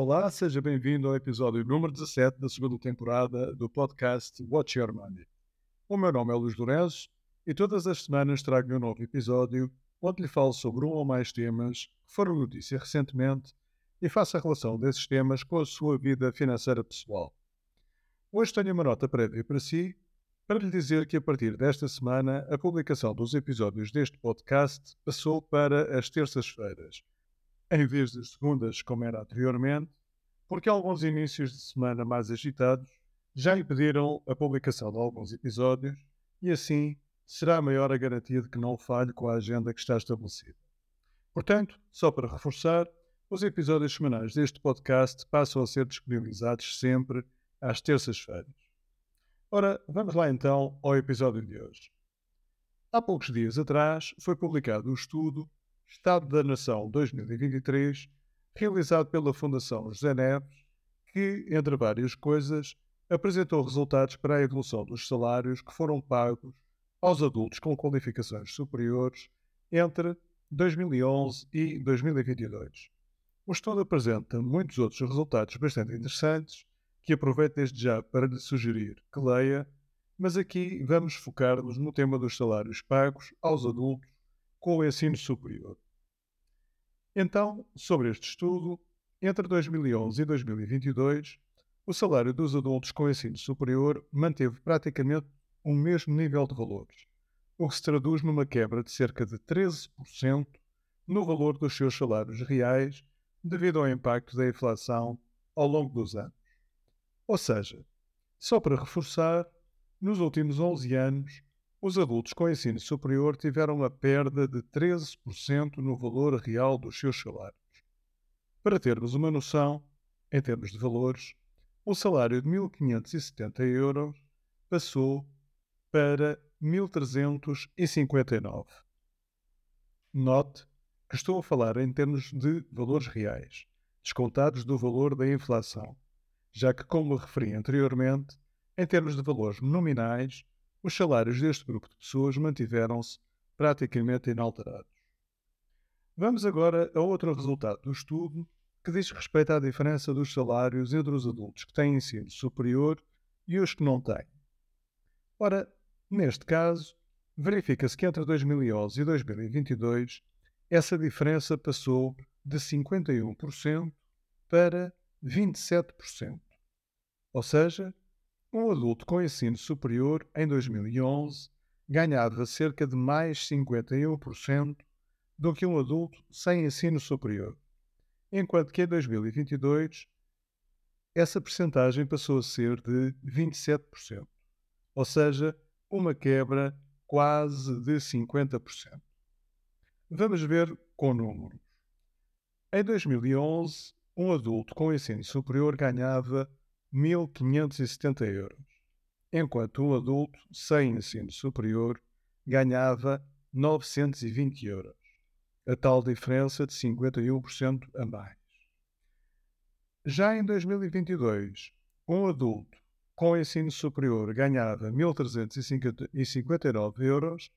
Olá, seja bem-vindo ao episódio número 17 da segunda temporada do podcast Watch Your Money. O meu nome é Luís Lourenço e todas as semanas trago um novo episódio onde lhe falo sobre um ou mais temas que foram notícia recentemente e faço a relação desses temas com a sua vida financeira pessoal. Hoje tenho uma nota prévia para si para lhe dizer que a partir desta semana a publicação dos episódios deste podcast passou para as terças-feiras em vez de segundas, como era anteriormente, porque alguns inícios de semana mais agitados já impediram a publicação de alguns episódios e assim será maior a garantia de que não falhe com a agenda que está estabelecida. Portanto, só para reforçar, os episódios semanais deste podcast passam a ser disponibilizados sempre às terças-feiras. Ora, vamos lá então ao episódio de hoje. Há poucos dias atrás foi publicado o estudo Estado da Nação 2023, realizado pela Fundação José Neves, que, entre várias coisas, apresentou resultados para a evolução dos salários que foram pagos aos adultos com qualificações superiores entre 2011 e 2022. O estudo apresenta muitos outros resultados bastante interessantes que aproveito desde já para lhe sugerir que leia, mas aqui vamos focar-nos no tema dos salários pagos aos adultos com o ensino superior. Então, sobre este estudo, entre 2011 e 2022, o salário dos adultos com ensino superior manteve praticamente o mesmo nível de valores, o que se traduz numa quebra de cerca de 13% no valor dos seus salários reais devido ao impacto da inflação ao longo dos anos. Ou seja, só para reforçar, nos últimos 11 anos, os adultos com ensino superior tiveram uma perda de 13% no valor real dos seus salários. Para termos uma noção, em termos de valores, o salário de 1.570 euros passou para 1.359. Note que estou a falar em termos de valores reais, descontados do valor da inflação, já que, como referi anteriormente, em termos de valores nominais, os salários deste grupo de pessoas mantiveram-se praticamente inalterados. Vamos agora a outro resultado do estudo que diz respeito à diferença dos salários entre os adultos que têm ensino superior e os que não têm. Ora, neste caso, verifica-se que entre 2011 e 2022 essa diferença passou de 51% para 27%. Ou seja, um adulto com ensino superior, em 2011, ganhava cerca de mais 51% do que um adulto sem ensino superior, enquanto que em 2022 essa percentagem passou a ser de 27%, ou seja, uma quebra quase de 50%. Vamos ver com números. Em 2011, um adulto com ensino superior ganhava 1.570 euros, enquanto um adulto sem ensino superior ganhava 920 euros, a tal diferença de 51% a mais. Já em 2022, um adulto com ensino superior ganhava 1.359 euros,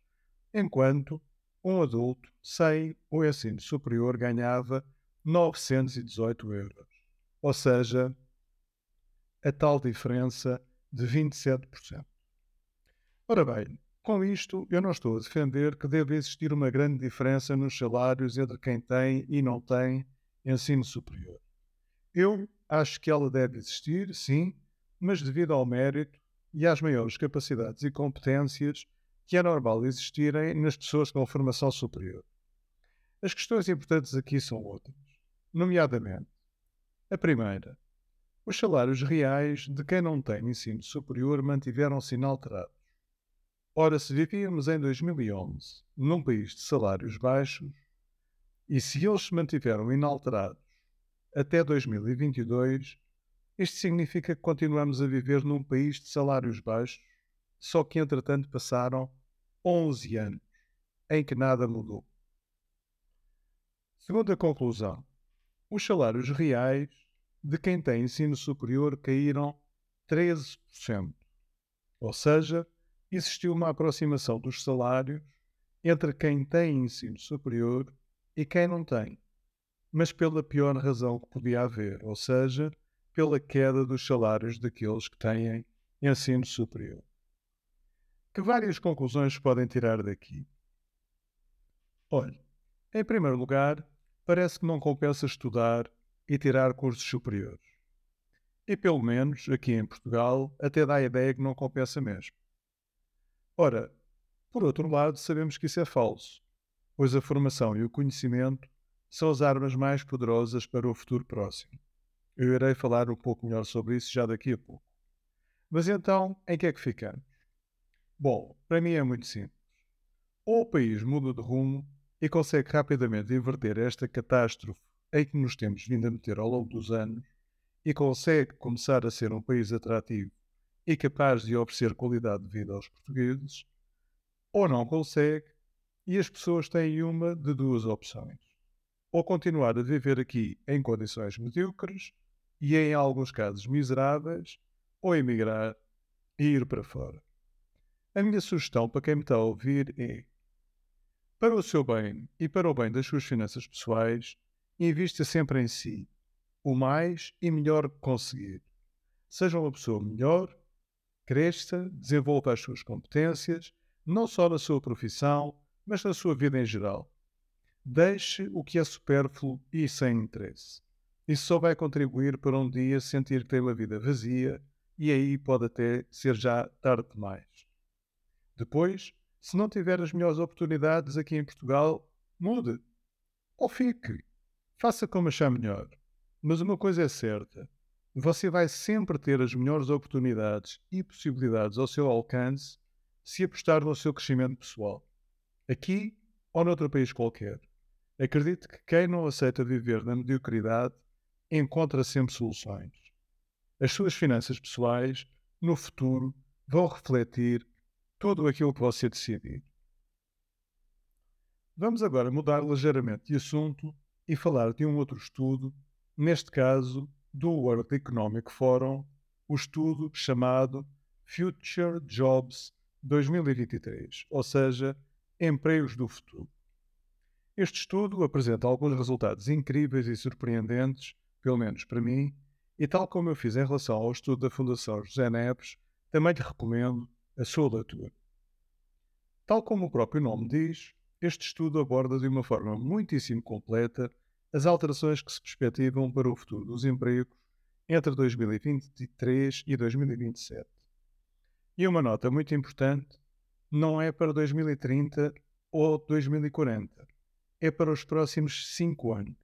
enquanto um adulto sem o ensino superior ganhava 918 euros. Ou seja, a tal diferença de 27%. Ora bem, com isto, eu não estou a defender que deve existir uma grande diferença nos salários entre quem tem e não tem ensino superior. Eu acho que ela deve existir, sim, mas devido ao mérito e às maiores capacidades e competências que é normal existirem nas pessoas com formação superior. As questões importantes aqui são outras, nomeadamente: a primeira, os salários reais de quem não tem ensino superior mantiveram-se inalterados. Ora, se vivíamos em 2011 num país de salários baixos, e se eles se mantiveram inalterados até 2022, isto significa que continuamos a viver num país de salários baixos, só que entretanto passaram 11 anos em que nada mudou. Segunda conclusão: os salários reais de quem tem ensino superior caíram 13%. Ou seja, existiu uma aproximação dos salários entre quem tem ensino superior e quem não tem. mas pela pior razão que podia haver, ou seja, pela queda dos salários daqueles que têm ensino superior. Que várias conclusões podem tirar daqui? Olhe, em primeiro lugar, parece que não compensa estudar e tirar cursos superiores. E pelo menos, aqui em Portugal, até dá a ideia que não compensa mesmo. Ora, por outro lado, sabemos que isso é falso, pois a formação e o conhecimento são as armas mais poderosas para o futuro próximo. Eu irei falar um pouco melhor sobre isso já daqui a pouco. Mas então, em que é que ficamos? Bom, para mim é muito simples. Ou o país muda de rumo e consegue rapidamente inverter esta catástrofe em que nos temos vindo a meter ao longo dos anos e consegue começar a ser um país atrativo e capaz de oferecer qualidade de vida aos portugueses, ou não consegue e as pessoas têm uma de duas opções. Ou continuar a viver aqui em condições medíocres e, em alguns casos, miseráveis, ou emigrar e ir para fora. A minha sugestão para quem me está a ouvir é: para o seu bem e para o bem das suas finanças pessoais, invista sempre em si, o mais e melhor que conseguir. Seja uma pessoa melhor, cresça, desenvolva as suas competências, não só na sua profissão, mas na sua vida em geral. Deixe o que é supérfluo e sem interesse. Isso só vai contribuir para um dia sentir que tem uma vida vazia e aí pode até ser já tarde demais. Depois, se não tiver as melhores oportunidades aqui em Portugal, mude. Ou fique. Faça como achar melhor. Mas uma coisa é certa: você vai sempre ter as melhores oportunidades e possibilidades ao seu alcance se apostar no seu crescimento pessoal. Aqui ou noutro país qualquer. Acredite que quem não aceita viver na mediocridade encontra sempre soluções. As suas finanças pessoais, no futuro, vão refletir tudo aquilo que você decidir. Vamos agora mudar ligeiramente de assunto e falar de um outro estudo, neste caso do World Economic Forum, o estudo chamado Future Jobs 2023, ou seja, empregos do futuro. Este estudo apresenta alguns resultados incríveis e surpreendentes, pelo menos para mim, e tal como eu fiz em relação ao estudo da Fundação José Neves, também lhe recomendo a sua leitura. Tal como o próprio nome diz, este estudo aborda de uma forma muitíssimo completa as alterações que se perspectivam para o futuro dos empregos entre 2023 e 2027. E uma nota muito importante: não é para 2030 ou 2040, é para os próximos cinco anos.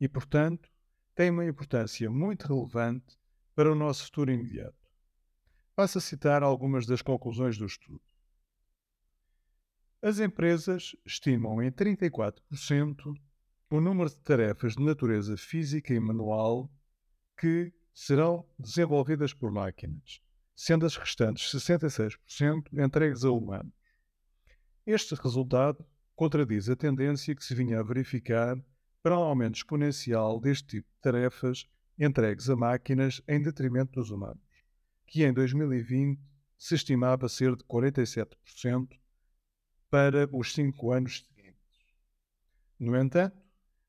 E, portanto, tem uma importância muito relevante para o nosso futuro imediato. Passo a citar algumas das conclusões do estudo. As empresas estimam em 34% o número de tarefas de natureza física e manual que serão desenvolvidas por máquinas, sendo as restantes 66% entregues a humanos. Este resultado contradiz a tendência que se vinha a verificar para um aumento exponencial deste tipo de tarefas entregues a máquinas em detrimento dos humanos que em 2020 se estimava ser de 47% para os cinco anos seguintes. No entanto,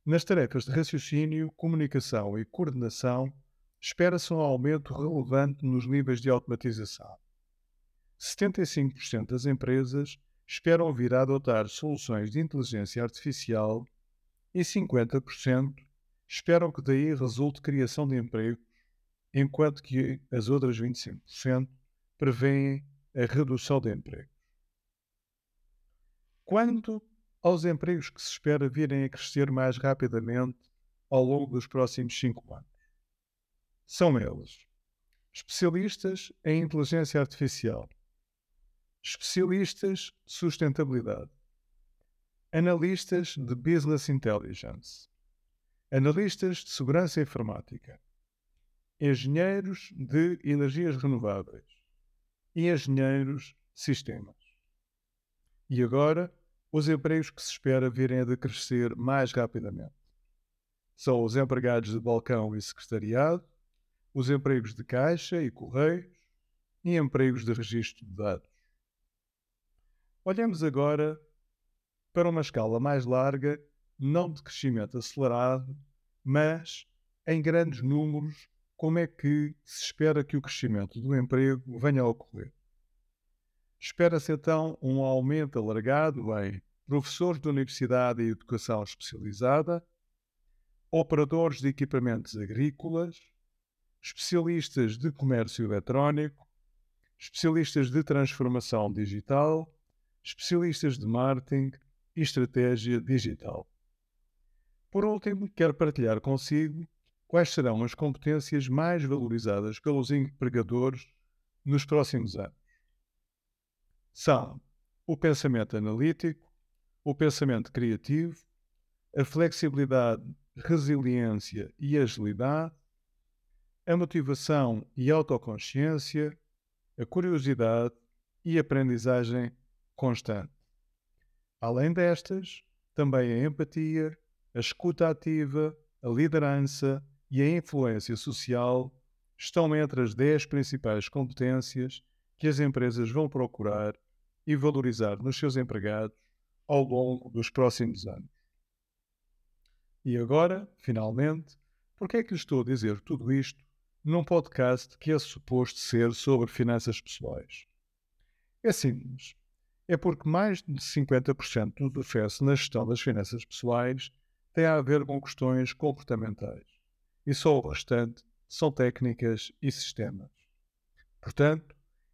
nas tarefas de raciocínio, comunicação e coordenação, espera-se um aumento relevante nos níveis de automatização. 75% das empresas esperam vir a adotar soluções de inteligência artificial e 50% esperam que daí resulte criação de emprego enquanto que as outras 25% prevêem a redução de empregos. Quanto aos empregos que se espera virem a crescer mais rapidamente ao longo dos próximos cinco anos, são eles especialistas em inteligência artificial, especialistas de sustentabilidade, analistas de business intelligence, analistas de segurança informática, engenheiros de energias renováveis e engenheiros sistemas. E agora, os empregos que se espera virem a decrescer mais rapidamente. São os empregados de balcão e secretariado, os empregos de caixa e correios e empregos de registro de dados. Olhemos agora para uma escala mais larga, não de crescimento acelerado, mas em grandes números, como é que se espera que o crescimento do emprego venha a ocorrer? Espera-se então um aumento alargado em professores de universidade e educação especializada, operadores de equipamentos agrícolas, especialistas de comércio eletrónico, especialistas de transformação digital, especialistas de marketing e estratégia digital. Por último, quero partilhar consigo quais serão as competências mais valorizadas pelos empregadores nos próximos anos. São o pensamento analítico, o pensamento criativo, a flexibilidade, resiliência e agilidade, a motivação e autoconsciência, a curiosidade e aprendizagem constante. Além destas, também a empatia, a escuta ativa, a liderança e a influência social estão entre as 10 principais competências que as empresas vão procurar e valorizar nos seus empregados ao longo dos próximos anos. E agora, finalmente, por que é que lhe estou a dizer tudo isto num podcast que é suposto ser sobre finanças pessoais? É simples. É porque mais de 50% do defesso na gestão das finanças pessoais tem a ver com questões comportamentais. E só o restante são técnicas e sistemas. Portanto,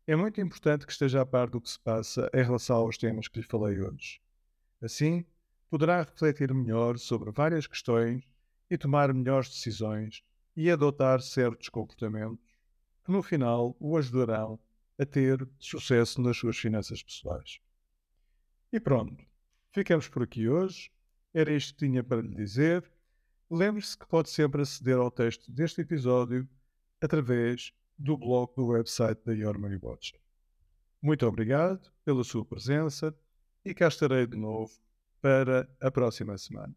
é muito importante que esteja a par do que se passa em relação aos temas que lhe falei hoje. Assim, poderá refletir melhor sobre várias questões e tomar melhores decisões e adotar certos comportamentos que no final o ajudarão a ter sucesso nas suas finanças pessoais. E pronto, ficamos por aqui hoje. Era isto que tinha para lhe dizer. Lembre-se que pode sempre aceder ao texto deste episódio através do blog do website da Your Money Watch. Muito obrigado pela sua presença e cá estarei de novo para a próxima semana.